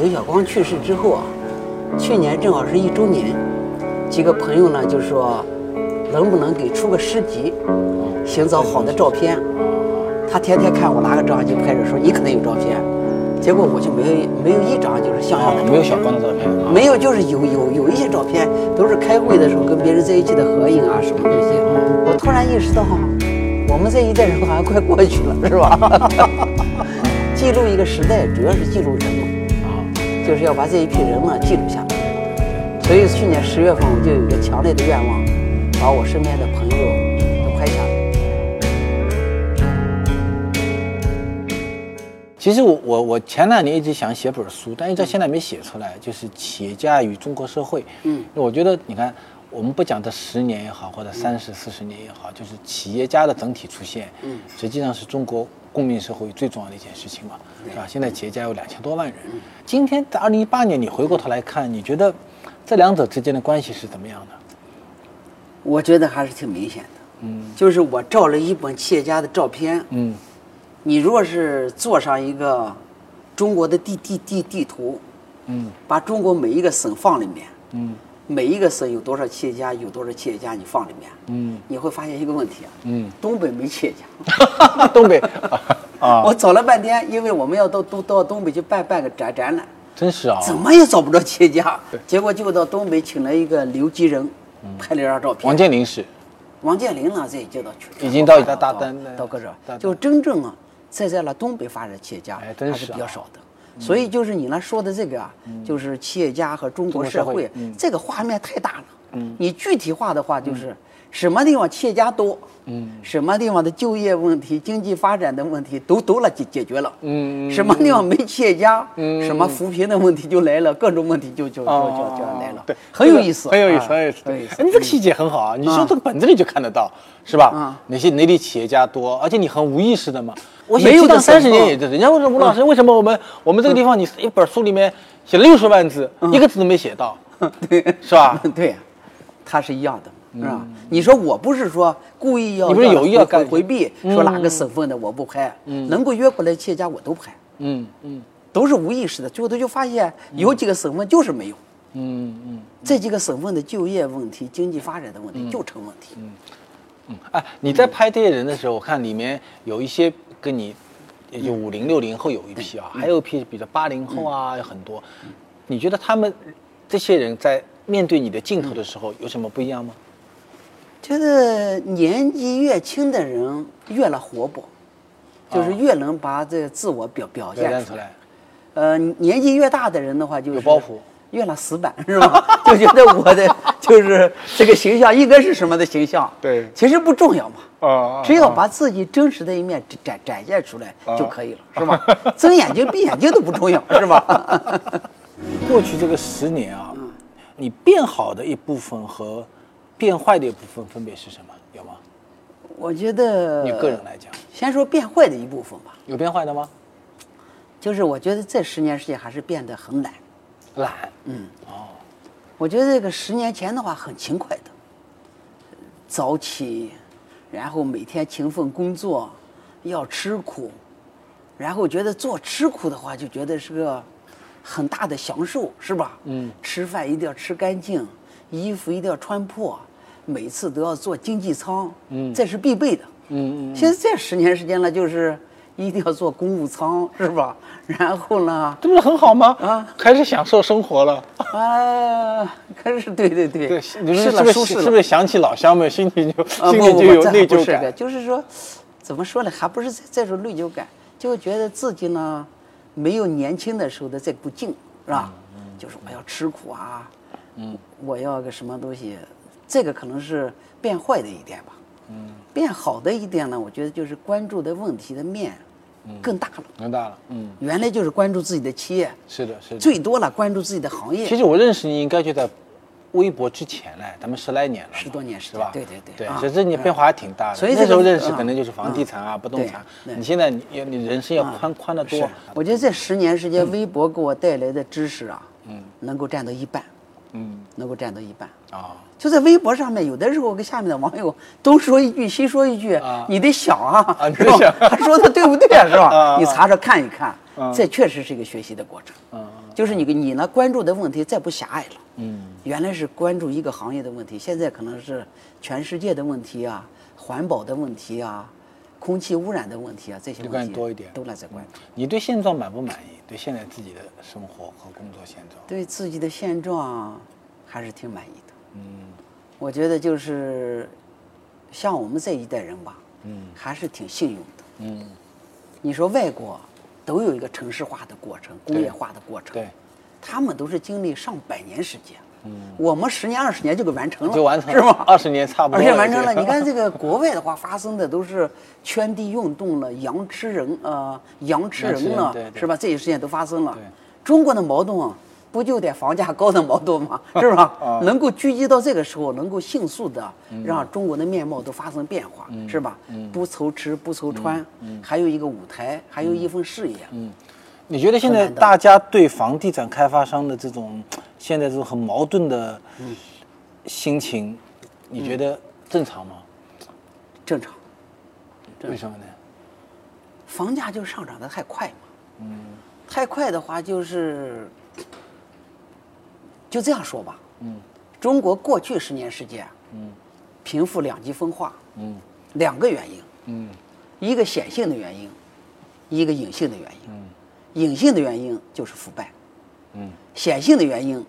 刘晓光去世之后啊，去年正好是一周年，几个朋友呢就说，能不能给出个诗集，寻找好的照片。他天天看我拿个照相机拍着，说你可能有照片。结果我就没有没有一张就是像样的没有小光的照片，没有就是有有有一些照片都是开会的时候跟别人在一起的合影啊什么东西。我突然意识到，我们这一代人好像快过去了，是吧？记录一个时代，主要是记录人嘛，啊，就是要把这一批人呢记录下来。所以去年十月份我就有一个强烈的愿望，把我身边的朋友都拍下来。其实我我我前两年一直想写本书，但一直现在没写出来，就是企业家与中国社会。嗯，我觉得你看，我们不讲这十年也好，或者三十四十年也好，就是企业家的整体出现，嗯，实际上是中国公民社会最重要的一件事情嘛，是吧？现在企业家有两千多万人。今天在二零一八年，你回过头来看，你觉得这两者之间的关系是怎么样的？我觉得还是挺明显的。嗯，就是我照了一本企业家的照片。嗯。你若是做上一个中国的地地地地图，嗯，把中国每一个省放里面，嗯，每一个省有多少企业家，有多少企业家你放里面，嗯，你会发现一个问题啊，嗯，东北没企业家，东北 啊，我找了半天，因为我们要到东到东北去办办个展展览，真是啊，怎么也找不着企业家，结果就到东北请了一个刘吉仁，拍了一张照片，王健林是，王健林呢，这也叫到去，已经到一大大单到搁这，就真正啊。在在了东北发展企业家还是比较少的，所以就是你那说的这个啊，就是企业家和中国社会这个画面太大了。嗯，你具体化的话就是什么地方企业家多，嗯，什么地方的就业问题、经济发展的问题都都了解解决了。嗯，什么地方没企业家，嗯，什么扶贫的问题就来了，各种问题就就就就就来了。对，很有意思，很有意思，很有意思。哎，你这个细节很好啊，你从这个本子里就看得到，是吧？哪些哪里企业家多，而且你很无意识的嘛。我没有到三十年也是，人家问说吴老师，为什么我们我们这个地方你一本书里面写了六十万字，一个字都没写到，对，是吧？对，他是一样的，是吧？你说我不是说故意要，你不是有意要干回避，说哪个省份的我不拍，能够约过来企业家我都拍，嗯嗯，都是无意识的，最后他就发现有几个省份就是没有，嗯嗯，这几个省份的就业问题、经济发展的问题就成问题，嗯嗯，哎，你在拍这些人的时候，我看里面有一些。跟你，也就五零六零后有一批啊，还有一批比如八零后啊，有很多。你觉得他们这些人在面对你的镜头的时候有什么不一样吗？觉得年纪越轻的人越来活泼，就是越能把这个自我表表现出来。呃，年纪越大的人的话，就是有包袱。越了死板是吧？就觉得我的 就是这个形象应该是什么的形象？对，其实不重要嘛。啊，只要把自己真实的一面展展现出来就可以了，是吧？睁眼睛闭眼睛都不重要，是吧？过去这个十年啊，你变好的一部分和变坏的一部分分别是什么？有吗？我觉得你个人来讲，先说变坏的一部分吧。有变坏的吗？就是我觉得这十年时间还是变得很懒。懒，嗯，哦，我觉得这个十年前的话很勤快的，早起，然后每天勤奋工作，要吃苦，然后觉得做吃苦的话就觉得是个很大的享受，是吧？嗯，吃饭一定要吃干净，衣服一定要穿破，每次都要坐经济舱，嗯，这是必备的，嗯嗯。现在这十年时间了，就是。一定要坐公务舱是吧？然后呢？这不是很好吗？啊，开始享受生活了。啊，可是对对对。对，你是不是是不是想起老乡们，心里就心里就有内疚感？就是说，怎么说呢？还不是这种内疚感，就觉得自己呢没有年轻的时候的这股劲，是吧？就是我要吃苦啊，嗯，我要个什么东西，这个可能是变坏的一点吧。嗯，变好的一点呢，我觉得就是关注的问题的面。更大了，更大了。嗯，原来就是关注自己的企业，是的，是的。最多了关注自己的行业。其实我认识你应该就在微博之前嘞，咱们十来年了，十多年是吧？对对对。对，其实你变化还挺大的。所以那时候认识可能就是房地产啊、不动产。你现在你你人生要宽宽得多。我觉得这十年时间，微博给我带来的知识啊，嗯，能够占到一半，嗯，能够占到一半啊。就在微博上面，有的时候跟下面的网友东说一句西说一句，你得想啊，是吧？他说的对不对，是吧？你查查看一看，这确实是一个学习的过程。嗯就是你你呢关注的问题再不狭隘了。嗯原来是关注一个行业的问题，现在可能是全世界的问题啊，环保的问题啊，空气污染的问题啊，这些就问题多一点都来在关注。你对现状满不满意？对现在自己的生活和工作现状？对自己的现状还是挺满意的。嗯我觉得就是像我们这一代人吧，嗯还是挺幸运的。嗯，你说外国都有一个城市化的过程、工业化的过程，对，他们都是经历上百年时间。嗯，我们十年、二十年就给完成了，就完成了是吗？二十年差不多而且完成了。你看这个国外的话，发生的都是圈地运动了，羊吃人，呃，羊吃人了，是吧？这些事情都发生了。中国的矛盾啊，不就得房价高的矛盾吗？是吧？啊能够聚集到这个时候，能够迅速的嗯让中国的面貌都发生变化，是吧？不愁吃不愁穿，嗯还有一个舞台，还有一份事业。你觉得现在大家对房地产开发商的这种 现在这种很矛盾的心情，你觉得正常吗？正常，为什么呢？房价就上涨的太快嘛。嗯，太快的话就是，就这样说吧。嗯。中国过去十年时间，嗯。贫富两极分化，嗯。两个原因，嗯。一个显性的原因，一个隐性的原因。嗯隐性的原因就是腐败，嗯，显性的原因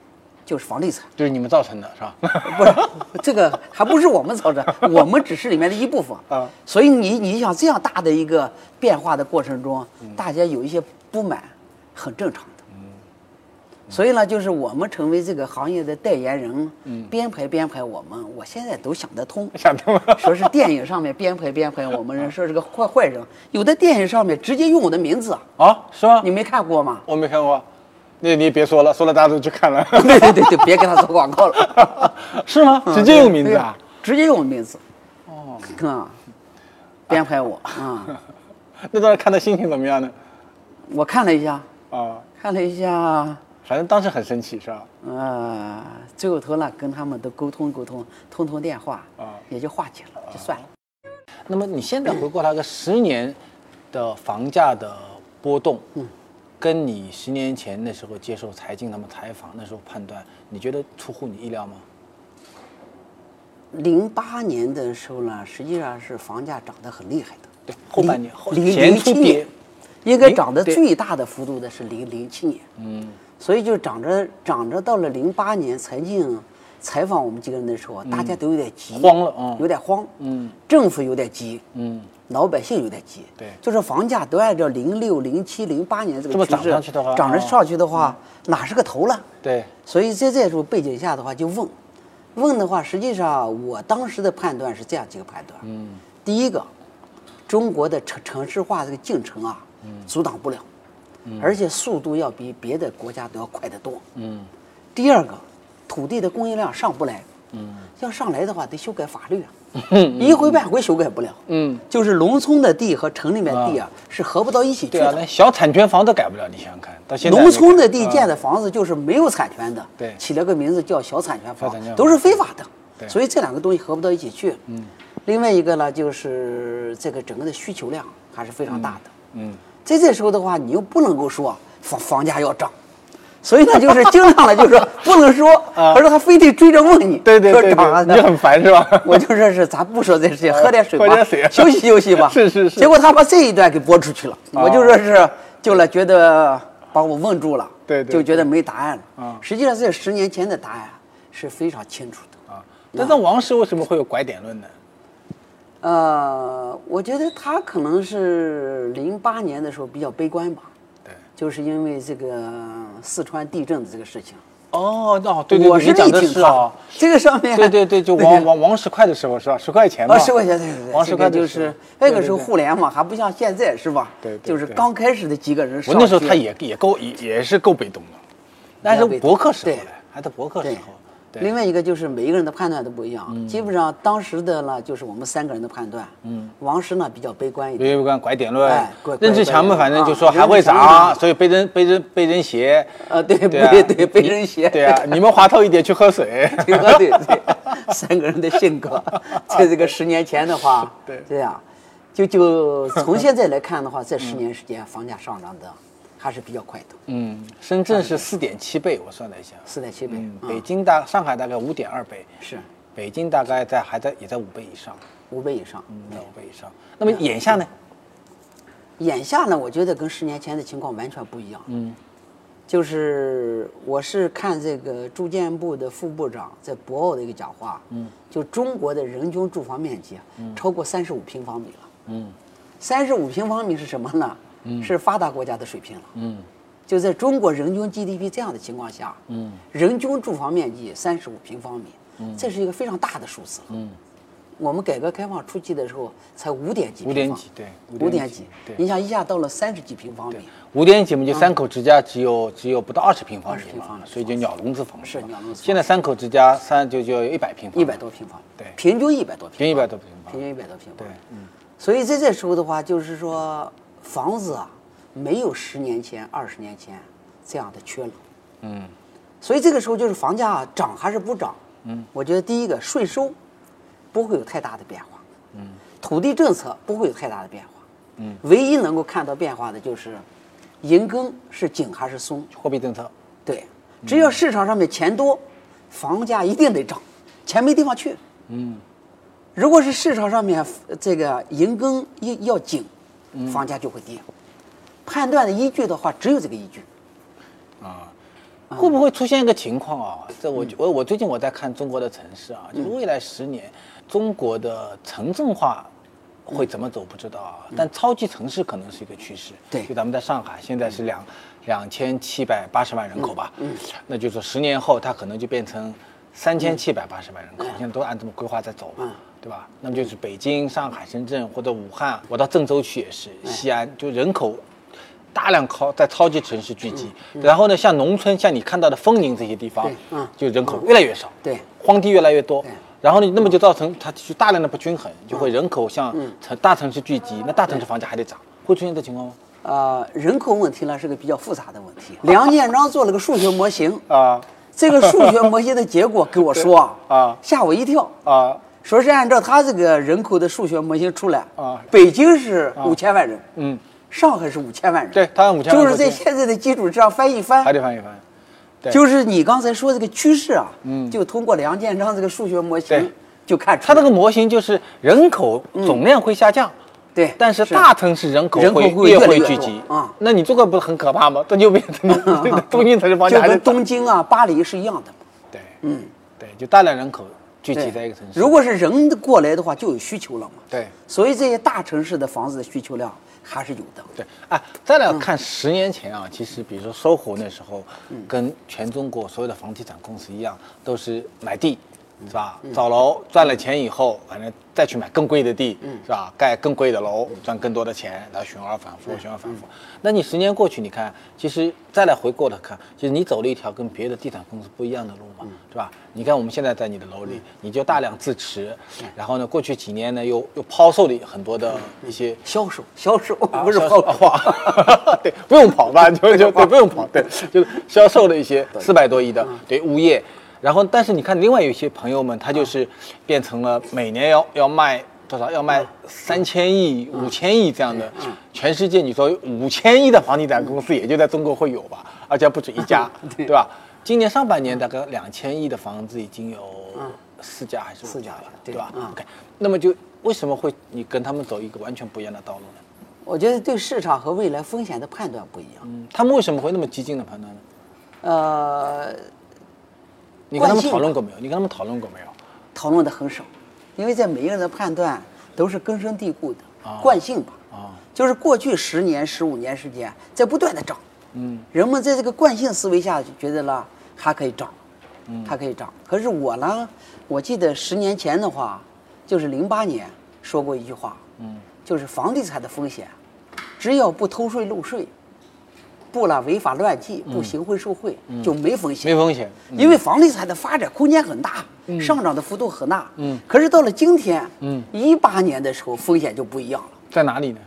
就是房地产。就是你们造成的是吧？不是，这个还不是我们造成，我们只是里面的一部分啊。所以你你想这样大的一个变化的过程中，大家有一些不满，很正常的。所以呢，就是我们成为这个行业的代言人，编排编排我们，我现在都想得通。想通了。说是电影上面编排编排我们人，说是个坏坏人，有的电影上面直接用我的名字，啊，是吗你？没看过吗？我没看过，那你别说了，说了大家都去看了。对对对对，别给他做广告了。是吗？直接用名字啊？对直接用名字。哦，啊，编排我啊、那当时看的心情怎么样呢？我看了一下，啊，看了一下，反正当时很生气是吧？呃，最后头呢跟他们都沟通沟通，通通电话，啊也就化解了，就算了。那么你现在回过来个十年的房价的波动，嗯，跟你十年前那时候接受财经他们采访那时候判断，你觉得出乎你意料吗？零八年的时候呢，实际上是房价涨得很厉害的。对，后半年后零七年，，应该涨得最大的幅度的是零零七年，嗯所以就涨着涨着到了零八年，财经采访我们几个人的时候，大家都有点急，慌了嗯。有点慌，嗯。政府有点急，嗯，老百姓有点急，对。就是房价都按照零六、零七、零八年这个趋势上去的话涨着哦上去的话，哪是个头了？对，所以在这种背景下的话，就问，问的话，实际上我当时的判断是这样几个判断。嗯。第一个，中国的城城市化这个进程啊，阻挡不了，而且速度要比别的国家都要快得多。嗯。第二个，土地的供应量上不来，嗯。要上来的话得修改法律啊，一回半回修改不了。嗯，就是农村的地和城里面地啊是合不到一起去对啊，小产权房都改不了，你想想看，到现在农村的地啊建的房子就是没有产权的，对。起了个名字叫小产权房都是非法的。对。所以这两个东西合不到一起去。嗯。另外一个呢，就是这个整个的需求量还是非常大的。嗯在这时候的话，你又不能够说房房价要涨，所以呢，就是经常呢，就是说 不能说，啊而是他非得追着问你，对对对说涨啊，对，你就很烦是吧？我就说是咱不说这事情，喝点水吧，喝点水啊休息休息吧。是是是结果他把这一段给播出去了，啊我就说是就了，觉得把我问住了，对对就觉得没答案了。啊实际上这十年前的答案是非常清楚的。啊，但是王石为什么会有拐点论呢？呃，我觉得他可能是零八年的时候比较悲观吧，对，就是因为这个四川地震的这个事情。哦哦，对对对，我是你讲的是啊，，这个上面对对对，就王王王石块的时候是吧？十块钱嘛，啊，十块钱，对对对，王石块就是那个时候互联网还不像现在是吧？对对对就是刚开始的几个人上我那时候他也也够也也是够被动的，但是博客时候还在博客时对候，对另外一个就是每一个人的判断都不一样，基本上当时的呢就是我们三个人的判断，嗯，王石呢比较悲观一点，悲观拐点论哎，任志强嘛，反正就啊说还会涨，嘛所以被人被人被人写，呃，对对啊对对，被人写，对啊，你们滑头一点去喝水，对对对，三个人的性格，在这个十年前的话，对。这样，就就从现在来看的话，这十年时间房价上涨的还是比较快的，嗯，深圳是四点七倍，我算了一下，四点七倍。嗯，嗯北京大上海大概五点二倍，是北京大概在还在也在五倍以上，五倍以上。嗯，在五倍以上。那么眼下呢？眼下呢，我觉得跟十年前的情况完全不一样。嗯，就是我是看这个住建部的副部长在博鳌的一个讲话，嗯，就中国的人均住房面积啊，超过三十五平方米了。嗯三十五平方米是什么呢？是发达国家的水平了。嗯。就在中国人均 GDP 这样的情况下，嗯。人均住房面积三十五平方米，嗯。这是一个非常大的数字。嗯，我们改革开放初期的时候才五点几五平方，点几对，五点几，对。你想一下到了三十几平方米，五点几嘛，就三口之家只有只有不到二十平方米20平方米，嘛所以就鸟笼子房是鸟笼子现在三口之家三就就一百平方，一百多平方，对。平均一百多平方，平一百多平方平，均一百多平方，对，嗯。所以在这时候的话，就是说房子啊，没有十年前、二十年前这样的缺冷。嗯所以这个时候就是房价啊涨还是不涨？嗯，我觉得第一个税收不会有太大的变化，嗯，土地政策不会有太大的变化，嗯，唯一能够看到变化的就是银根是紧还是松。货币政策，对，只要市场上面钱多，房价一定得涨，钱没地方去。嗯如果是市场上面呃这个银根要要紧，房价就会跌。判断的依据的话，只有这个依据。啊，会不会出现一个情况啊？这我我我最近我在看中国的城市啊，就是未来十年中国的城镇化会怎么走不知道啊，但超级城市可能是一个趋势。对就咱们在上海现在是两两千七百八十万人口吧，嗯，那就是说十年后它可能就变成三千七百八十万人口，现在都按这么规划在走嘛。对吧？那么就是北京、上海、深圳或者武汉，我到郑州去也是，西安就人口大量靠在超级城市聚集，然后呢，像农村，像你看到的丰宁这些地方，嗯。就人口越来越少，对。荒地越来越多，然后呢，那么就造成它就大量的不均衡，就会人口向城大城市聚集，那大城市房价还得涨，会出现这情况吗？呃，人口问题呢是个比较复杂的问题。梁建章做了个数学模型，啊。这个数学模型的结果给我说啊，啊。吓我一跳。啊说是按照他这个人口的数学模型出来，啊。北京是五千万人，嗯，上海是五千万人，对，他按五千万就是在现在的基础之上翻一翻还，得翻一翻，对。就是你刚才说这个趋势啊，就通过梁建章这个数学模型对。就看出它来这个模型就是人口总量会下降。对，但是大城市人口会会越会聚集。多啊。那你这个不是很可怕吗？这就变成 东京城市房就跟东京啊、巴黎是一样的。对，嗯，对，就大量人口聚集在一个城市。如果是人过来的话，就有需求了嘛。对所以这些大城市的房子的需求量还是有的。对啊，再来看十年前啊，其实比如说搜狐那时候，跟全中国所有的房地产公司一样，都是买地，是吧？造楼赚了钱以后，反正再去买更贵的地，是吧？盖更贵的楼，赚更多的钱，然后循环反复，循环反复。那你十年过去，你看，其实再来回过头看，其实你走了一条跟别的地产公司不一样的路嘛，是吧？你看我们现在在你的楼里，你就大量自持，然后呢，过去几年呢又又抛售了很多的一些销售，销售啊不是销抛售。哇，对，不用跑吧，就就对，不用跑，对，就是销售了一些四百多亿的对物业，然后但是你看另外有一些朋友们，他就是变成了每年要要卖多少，要卖三千亿、五千亿这样的，全世界你说五千亿的房地产公司也就在中国会有吧，而且还不止一家，对吧？今年上半年大概两千亿的房子已经有四家还是五家了，对吧嗯？OK，那么就为什么会你跟他们走一个完全不一样的道路呢？我觉得对市场和未来风险的判断不一样。嗯，他们为什么会那么激进的判断呢？呃，你跟他们讨论过没有？你跟他们讨论过没有？讨论的很少，因为在每一个人的判断都是根深蒂固的、啊。惯性吧。啊，就是过去十年、十五年时间在不断的涨，嗯，人们在这个惯性思维下就觉得了还可以涨，嗯，还可以涨。可是我呢，我记得十年前的话，就是零八年说过一句话，嗯，就是房地产的风险，只要不偷税漏税，不了违法乱纪，不行贿受贿，就没风险。没风险。因为房地产的发展空间很大，上涨的幅度很大。嗯，可是到了今天，嗯，一八年的时候风险就不一样了，在哪里呢？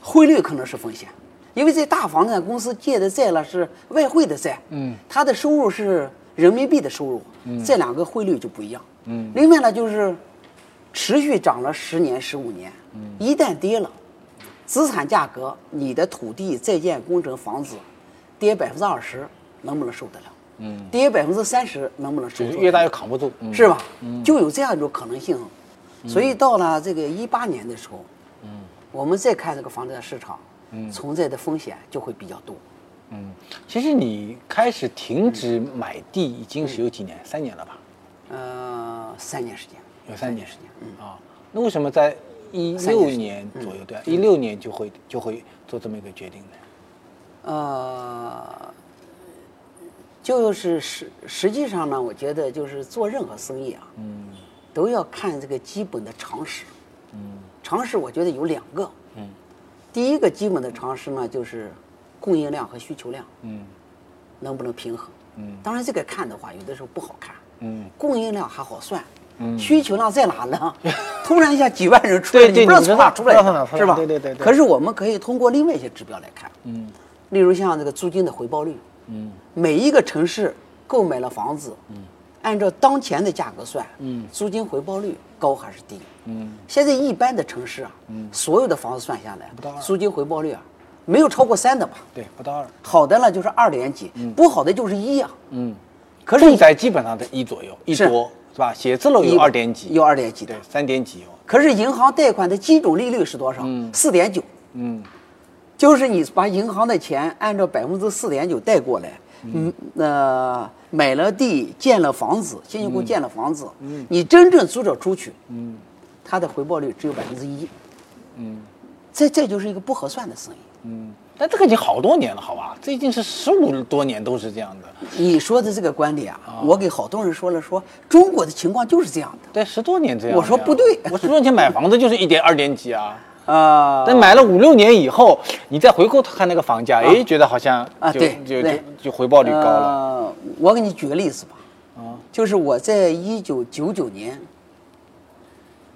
汇率可能是风险，因为这大房地产公司借的债了是外汇的债，嗯，它的收入是人民币的收入，嗯，这两个汇率就不一样。嗯，另外呢就是持续涨了十年、十五年，嗯，一旦跌了，资产价格，你的土地、在建工程、房子跌百分之二十，能不能受得了？嗯，跌百分之三十，能不能受得了？就是越大越扛不住，嗯是吧？就有这样一种可能性。所以到了这个一八年的时候，嗯，我们再看这个房地产市场，嗯，存在的风险就会比较多。嗯，其实你开始停止买地已经是有几年，三年了吧？呃，三年时间，有三年时间。嗯啊，那为什么在一六年左右，对，一六年就会就会做这么一个决定的？呃，就是实实际上呢，我觉得就是做任何生意啊，嗯，都要看这个基本的常识。嗯，常识我觉得有两个。嗯，第一个基本的常识呢，就是供应量和需求量，嗯，能不能平衡？嗯，当然这个看的话，有的时候不好看。嗯，供应量还好算。嗯，需求量在哪呢？突然一下几万人出来，你不知道从哪出来是吧？对对对对可是我们可以通过另外一些指标来看。嗯，例如像这个租金的回报率。嗯，每一个城市购买了房子，嗯，按照当前的价格算，嗯，租金回报率高还是低？嗯，现在一般的城市啊，嗯，所有的房子算下来，不到二租金回报率啊，没有超过三的吧？对，不到二。好的呢就是二点几，不好的就是一啊。嗯，可是住宅基本上在一左右，一多是吧？写字楼有二点几，有二点几对，，三点几有。可是银行贷款的基准利率是多少？四点九。嗯，就是你把银行的钱按照百分之四点九贷过来，嗯，呃，买了地，建了房子，辛辛苦苦建了房子，嗯，你真正租着出去，嗯，它的回报率只有百分之一，嗯，这这就是一个不合算的生意。嗯，但这个已经好多年了，好吧？这已经是十五多年都是这样的。你说的这个观点啊，我给好多人说了说，中国的情况就是这样的。对，十多年这样。我说不对我十多年前买房子就是一点二点几啊。啊、但买了五六年以后，你再回过头看那个房价，哎，觉得好像啊就就就回报率高了。呃，我给你举个例子吧，啊，就是我在一九九九年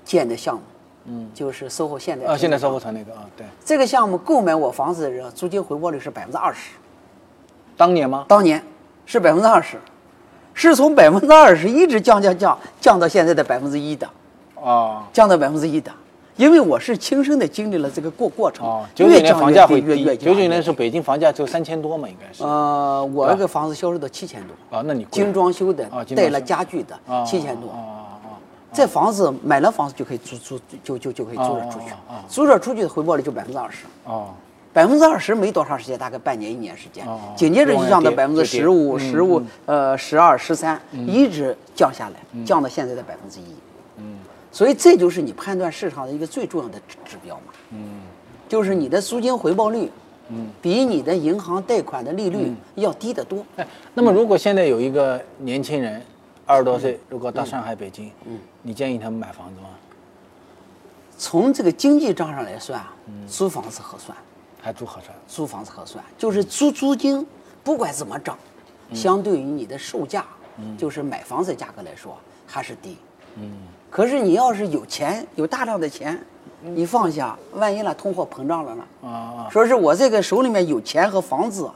建的项目，嗯，就是 SOHO 现代啊，现在生售后城那个啊，对，这个项目购买我房子的人，租金回报率是百分之二十，当年吗？当年是百分之二十，是从百分之二十一直降降降降到现在的百分之一的，啊降到百分之一的。因为我是亲身的经历了这个过过程，啊，九九年房价会越越九九降年是北京房价只有三千多嘛，应该是。呃，我这个房子销售到七千多，啊，那你贵精装修的啊，带了家具的啊七千多。这房子买了房子就可以租租就就就可以租着出去租着出去的回报率就百分之二十，百分之二十没多长时间，大概半年一年时间哦，紧接着就降到百分之十五、嗯十五呃十二、十三，一直降下来，降到现在的百分之一。嗯，所以这就是你判断市场的一个最重要的指指标嘛。嗯，就是你的租金回报率，嗯，比你的银行贷款的利率要低得多。哎，那么如果现在有一个年轻人，二十多岁，如果到上海、北京，嗯，你建议他们买房子吗？从这个经济账上来算啊，租房子合算。还租合算？租房子合算，就是租租金不管怎么涨，相对于你的售价，就是买房子价格来说还是低。嗯，可是你要是有钱，有大量的钱，你放下，万一呢通货膨胀了呢？啊啊说是我这个手里面有钱和房子，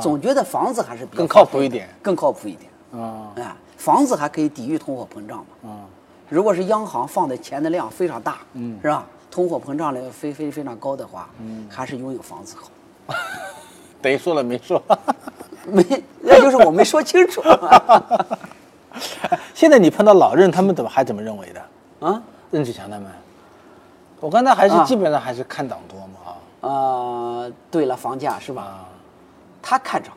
总觉得房子还是比较更靠谱一点更靠谱一点。啊啊，房子还可以抵御通货膨胀嘛。啊！如果是央行放的钱的量非常大，嗯，是吧？通货膨胀率非非非常高的话，嗯，还是拥有房子好。等于说了没说？没，那就是我没说清楚 现在你碰到老任，他们怎么还怎么认为的？啊任志强他们，我刚才还是啊基本上还是看涨多嘛啊呃，对了，房价是吧？啊，他看涨，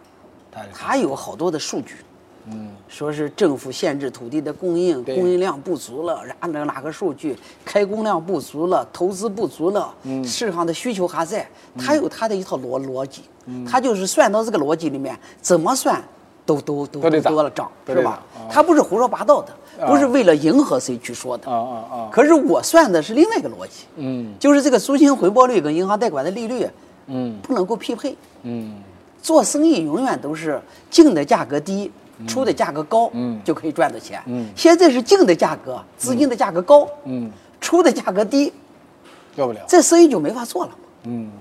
他他有好多的数据，嗯，说是政府限制土地的供应，供应量不足了，然后哪哪个数据开工量不足了，投资不足了，嗯，市场的需求还在，他有他的一套逻逻辑，嗯，他就是算到这个逻辑里面，怎么算都都都都得涨都了涨，是吧？他不是胡说八道的，不是为了迎合谁去说的，啊啊啊！可是我算的是另外一个逻辑，嗯。就是这个租金回报率跟银行贷款的利率，嗯。不能够匹配。嗯。做生意永远都是进的价格低，出的价格高，嗯就可以赚到钱。嗯现在是进的价格，资金的价格高，嗯，出的价格低，要不了。这生意就没法做了。嗯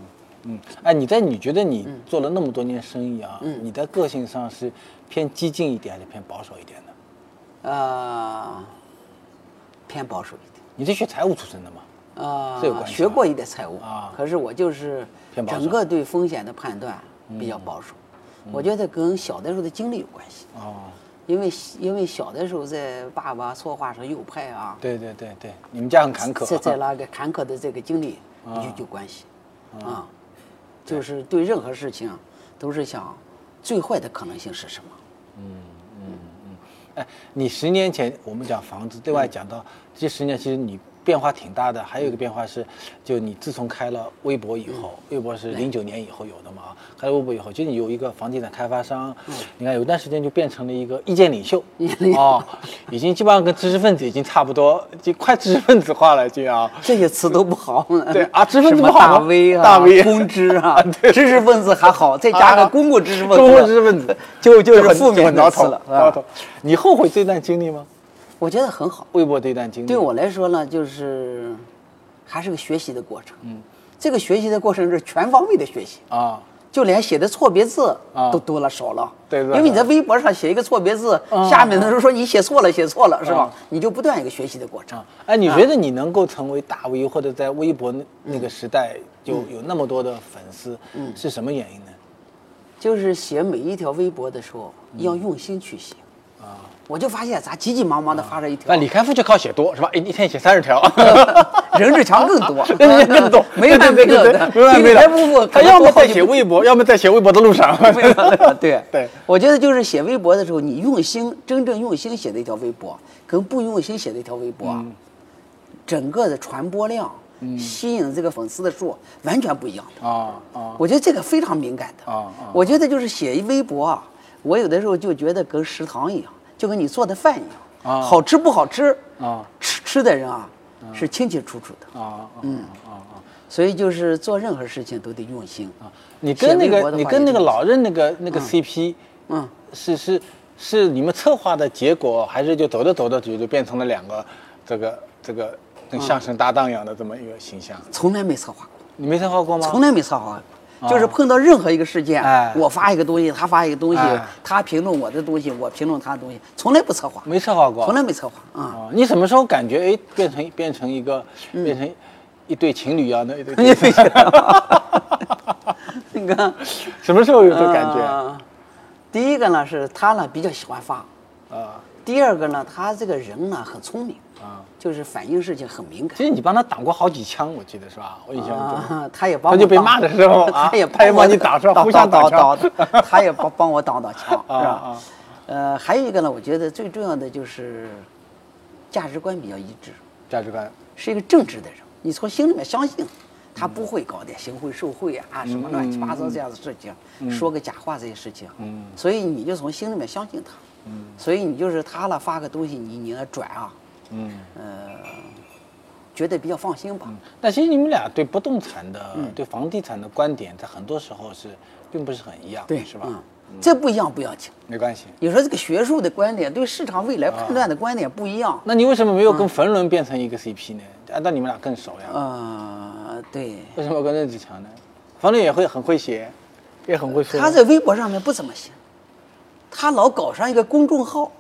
嗯，哎，你在你觉得你做了那么多年生意啊，嗯你的个性上是偏激进一点还是偏保守一点的？呃，偏保守一点。你是学财务出身的嘛？呃是有关系学过一点财务啊可是我就是整个对风险的判断比较保守。我觉得跟小的时候的经历有关系，哦，因为因为小的时候在爸爸说话上右派啊，对对对对，你们家很坎坷。在在那个坎坷的这个经历有有关系啊，就是对任何事情啊都是想最坏的可能性是什么？哎，你十年前我们讲房子，对外讲到这十年，其实你变化挺大的。还有一个变化是，就你自从开了微博以后，微博是零九年以后有的嘛，开了微博以后，就你有一个房地产开发商，你看有一段时间就变成了一个意见领袖，哦，已经基本上跟知识分子已经差不多，就快知识分子化了，就啊。这些词都不好。对啊知识分子大 V 啊，大 V 公知啊，知识分子还好，再加啊个公共知识分子，公共知识分子就就是负面的词了。你后悔这段经历吗？我觉得很好。微博这段经历，对我来说呢，就是还是个学习的过程。嗯，这个学习的过程是全方位的学习，啊，就连写的错别字啊都多了少了。对对因为你在微博上写一个错别字，下面的人说你写错了，写错了，是吧？你就不断一个学习的过程啊。，哎，你觉得你能够成为大 V，或者在微博那那个时代就有那么多的粉丝，是什么原因呢？就是写每一条微博的时候要用心去写。啊，我就发现咱急急忙忙的发了一条那，李开复就靠写多是吧？一一天写三十条，任志强更多，任志强更多，没完没了的，没完没比李开复。他要么在写微。博，要么在写微博的路上。对 对，我觉得就是写微博的时候，你用心，真正用心写的一条微博，跟不用心写的一条微博整个的传播量、吸引这个粉丝的数完全不一样的。啊啊我觉得这个非常敏感的。啊啊我觉得就是写一微博啊，我有的时候就觉得跟食堂一样，就跟你做的饭一样，啊好吃不好吃，啊吃吃的人啊是清清楚楚的。啊嗯啊啊所以就是做任何事情都得用心啊！你跟那个你跟那个老任那个那个 CP，嗯，是是是你们策划的结果，还是就走着走着就就变成了两个这个这个跟相声搭档一样的这么一个形象？从来没策划过。你没策划过吗？从来没策划过，就是碰到任何一个事件，哎我发一个东西，他发一个东西哎，他评论我的东西，我评论他的东西，从来不策划，没策划过。从来没策划啊。啊！你什么时候感觉哎变成变成一个变成一对情侣一样的一对？你别你看，什么时候有这感觉？呃第一个呢是他呢比较喜欢发，啊第二个呢他这个人呢很聪明，啊！就是反应事情很敏感。其。实你帮他挡过好几枪，我记得是吧？我以前。啊，他也帮我他就被骂的时候啊他也他也帮你挡是吧？挡互相挡挡枪，他也帮 帮我挡挡枪，是吧？呃，还有一个呢，我觉得最重要的就是价值观比较一致，价值观。是一个正直的人，你从心里面相信他不会搞点行贿受贿啊什么乱七八糟这样的事情，说个假话这些事情，嗯。所以你就从心里面相信他，所以你就是他了发个东西，你你要转啊，嗯。呃，觉得比较放心吧。但其实你们俩对不动产的、嗯对房地产的观点，在很多时候是并不是很一样，对，是吧？嗯，这不一样不要紧。没关系。有时候这个学术的观点对市场未来判断的观点不一样。那你为什么没有跟嗯冯仑变成一个 CP 呢？按照你们俩更熟呀。呃，对，为什么跟任志强呢？冯仑也会很会写，也很会说。他在微博上面不怎么写，他老搞上一个公众号，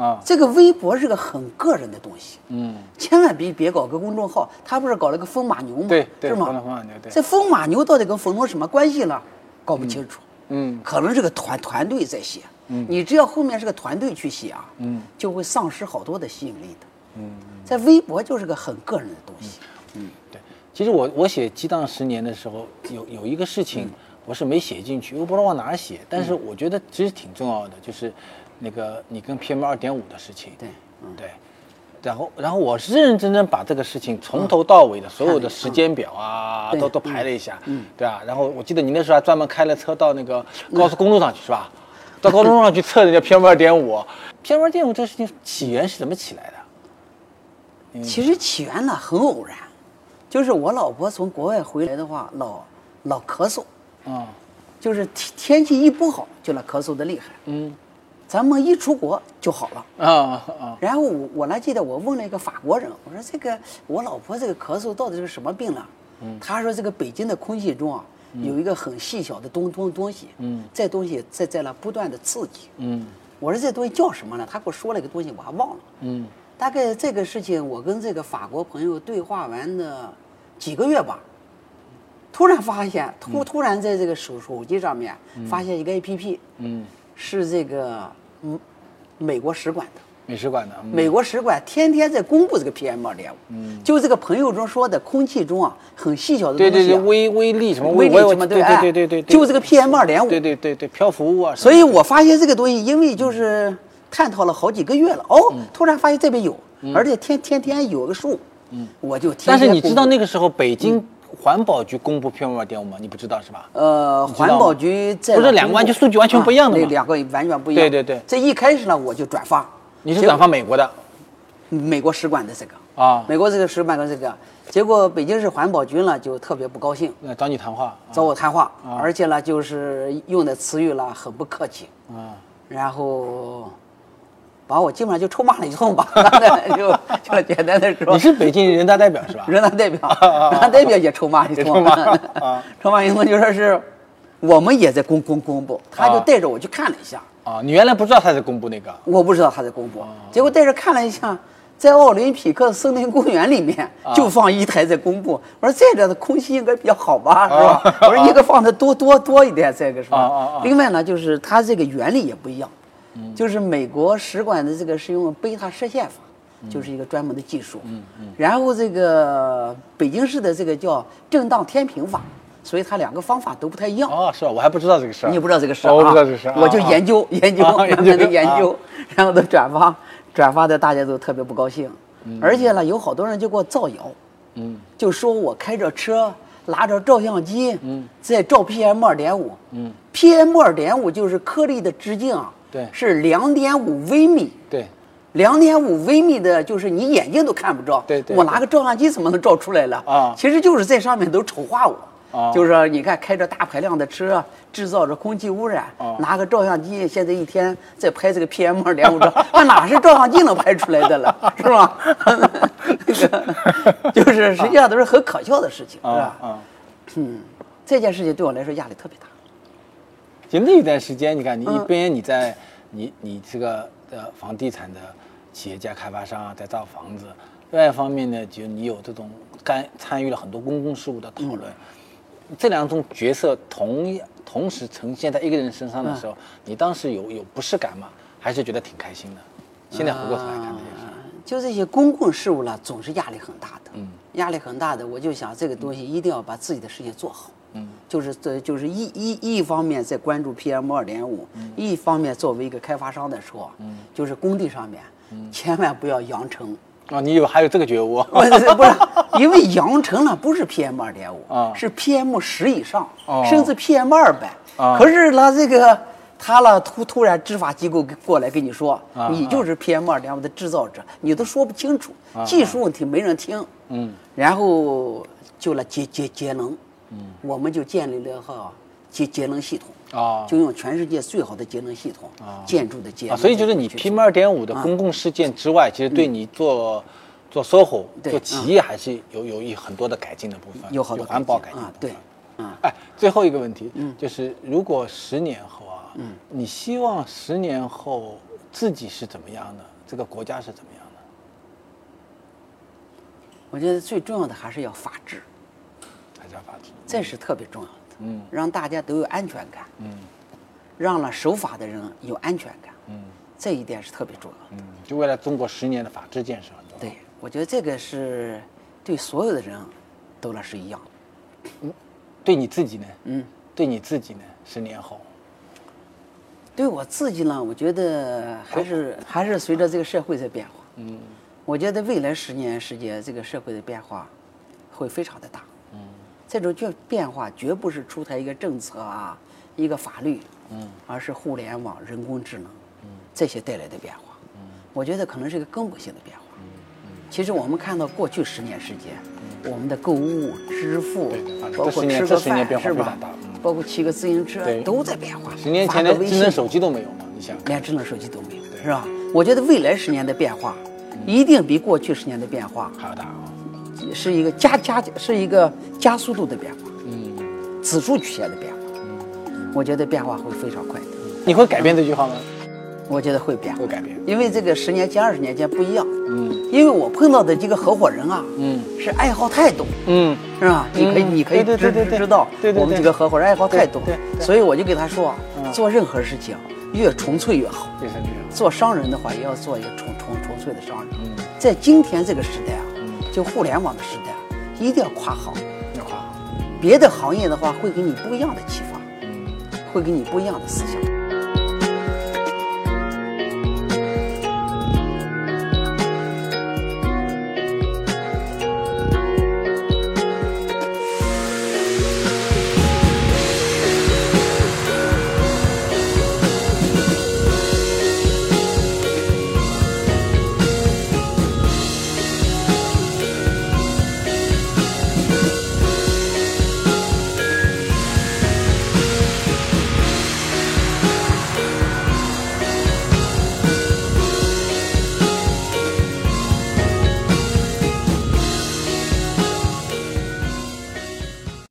啊，这个微博是个很个人的东西，嗯，千万别别搞个公众号。他不是搞了个风马牛吗？对对是吗？搞了风马牛对这风马牛到底跟冯仑什么关系呢？搞不清楚。嗯可能是个团团队在写。嗯，你只要后面是个团队去写啊，嗯，就会丧失好多的吸引力的。嗯，在微博就是个很个人的东西。嗯对。其实我我写《激荡十年》的时候，有有一个事情嗯我是没写进去，我不知道往哪儿写，但是我觉得其实挺重要的，就是那个你跟 PM 二点五的事情。对，嗯对。然后，然后我是认认真真把这个事情从头到尾的所有的时间表啊，都都排了一下，嗯，对啊。然后我记得你那时候还专门开了车到那个高速公路上去，是吧？到高速公路上去测人家 PM 二点五，PM 二点五这个事情起源是怎么起来的？嗯其实起源呢很偶然，就是我老婆从国外回来的话，老老咳嗽，啊，就是天天气一不好就那咳嗽的厉害。嗯，咱们一出国就好了。啊啊，然后我我还记得我问了一个法国人，我说这个我老婆这个咳嗽到底是什么病呢？嗯他说这个北京的空气中啊有一个很细小的东东东西，嗯这东西在在那不断的刺激。嗯我说这东西叫什么呢？他给我说了一个东西，我还忘了。嗯大概这个事情，我跟这个法国朋友对话完的几个月吧，突然发现，突突然在这个手手机上面发现一个 A P P，嗯，是这个嗯美国使馆的。美使馆的，嗯。美国使馆天天在公布这个 PM 二点五，嗯，就这个朋友中说的空气中啊很细小的东西、啊，对对对，微微粒什么微粒什么对哎对对对对，就这个 PM 二点五，对对对对漂浮物啊所以我发现这个东西，因为就是探讨了好几个月了，哦，突然发现这边有，而且天天天有个数，嗯，我就天天但是你知道那个时候北京环保局公布 PM 二点五吗？你不知道是吧？呃，环保局在不是两个完全数据完全不一样的吗啊那两个完全不一样。对对对。这一开始呢，我就转发，你是转发美国的？美国使馆的这个，啊？美国这个使馆的这个，结果北京市环保局呢就特别不高兴，那找你谈话。找我谈话，而且呢就是用的词语了很不客气，啊？然后把我基本上就臭骂了一通吧，就就简单的说你，是北京人大代表是吧？人大代表，人大代表也臭骂一通 臭骂一通就说是我们也在公公公布，他就啊带着我去看了一下，啊，你原来不知道他在公布那个我不知道他在公布，结果带着看了一下。在奥林匹克森林公园里面就放一台在公布，我说这个的空气应该比较好吧，是吧？我说一个放的多多多一点，这个是吧？啊啊啊另外呢，就是它这个原理也不一样，就是美国使馆的这个是用贝塔射线法，就是一个专门的技术。嗯嗯。然后这个北京市的这个叫震荡天平法，所以它两个方法都不太一样。哦，是吧？我还不知道这个事儿。你也不知道这个事儿、啊，哦我不知道这个事儿。我就啊研究、研究，啊慢慢的研究，然后都转发，转发的大家都特别不高兴，而且呢，有好多人就给我造谣，嗯就说我开着车，拿着照相机，嗯，在照 PM 二点五，嗯，PM 二点五就是颗粒的直径啊，对是两点五微米，对两点五微米的，就是你眼睛都看不着。对对我拿个照相机怎么能照出来了？啊其实就是在上面都丑化我。啊就是说你看开着大排量的车，制造着空气污染，啊拿个照相机，现在一天在拍这个 PM 二点五照，那哪是照相机能拍出来的了，是吧？那 个就是实际上都是很可笑的事情，是啊吧？啊。嗯，这件事情对我来说压力特别大。就那一段时间，你看你一嗯边你在你你这个呃房地产的企业家、开发商啊，在造房子，另外一方面呢，就你有这种干参与了很多公共事务的讨论，这两种角色同样同时呈现在一个人身上的时候，你当时有有不适感吗？还是觉得挺开心的？现在回过头来看这件事，啊就这些公共事务了，总是压力很大的。嗯，压力很大的，我就想这个东西一定要把自己的事情做好。嗯，就是这就是一一一方面在关注 PM 二点五，一方面作为一个开发商的时候，嗯，就是工地上面，千万不要扬尘。啊，你有还有这个觉悟？不是不是，因为扬尘呢不是 PM 二点五啊，是 PM 十以上哦，甚至 PM 二百啊。可是呢，这个他了突突然执法机构过来跟你说啊，你就是 PM 二点五的制造者，你都说不清楚，技术问题没人听。嗯，然后就来节节节能，嗯，我们就建立了哈节节能系统。啊就用全世界最好的节能系统啊，建筑的节能啊，所以就是你去 PM 二点五的公共事件之外，其实对你做做 SOHO 做企业还是有有一很多的改进的部分，有好多环保改改进的部分。对，啊，哎，最后一个问题，嗯就是如果十年后啊，嗯你希望十年后自己是怎么样的？这个国家是怎么样的？我觉得最重要的还是要法治。这是特别重要的。嗯让大家都有安全感，嗯让了守法的人有安全感，嗯这一点是特别重要的。嗯，就为了中国十年的法治建设。对，我觉得这个是对所有的人都那是一样的。对你自己呢？嗯，对你自己呢？十年后，对我自己呢，我觉得还是还是随着这个社会在变化。嗯我觉得未来十年时间，这个社会的变化会非常的大。嗯，这种变变化绝不是出台一个政策啊，一个法律，嗯，而是互联网、人工智能，嗯，这些带来的变化。嗯，我觉得可能是一个根本性的变化。嗯其实我们看到过去十年时间，我们的购物、支付包括吃个饭是吧？包括骑个自行车都在变化。十年前连智能手机都没有嘛？你想，连智能手机都没有，是吧？我觉得未来十年的变化，一定比过去十年的变化还要大啊！是一个加加是一个加速度的变化，嗯，指数曲线的变化。嗯我觉得变化会非常快的。你会改变这句话吗？我觉得会变，会改变。因为这个十年前、二十年间不一样。嗯因为我碰到的几个合伙人啊，嗯是爱好太多，嗯是吧？你可以，嗯你可以知对对对对知知道，对对对我们几个合伙人爱好太多对对，对所以我就给他说做任何事情越纯粹越好。越深越好。做商人的话，也要做一个纯纯纯粹的商人。嗯在今天这个时代啊，嗯，就互联网的时代啊，一定要夸好。要夸好。别的行业的话，会给你不一样的启发，嗯。会给你不一样的思想。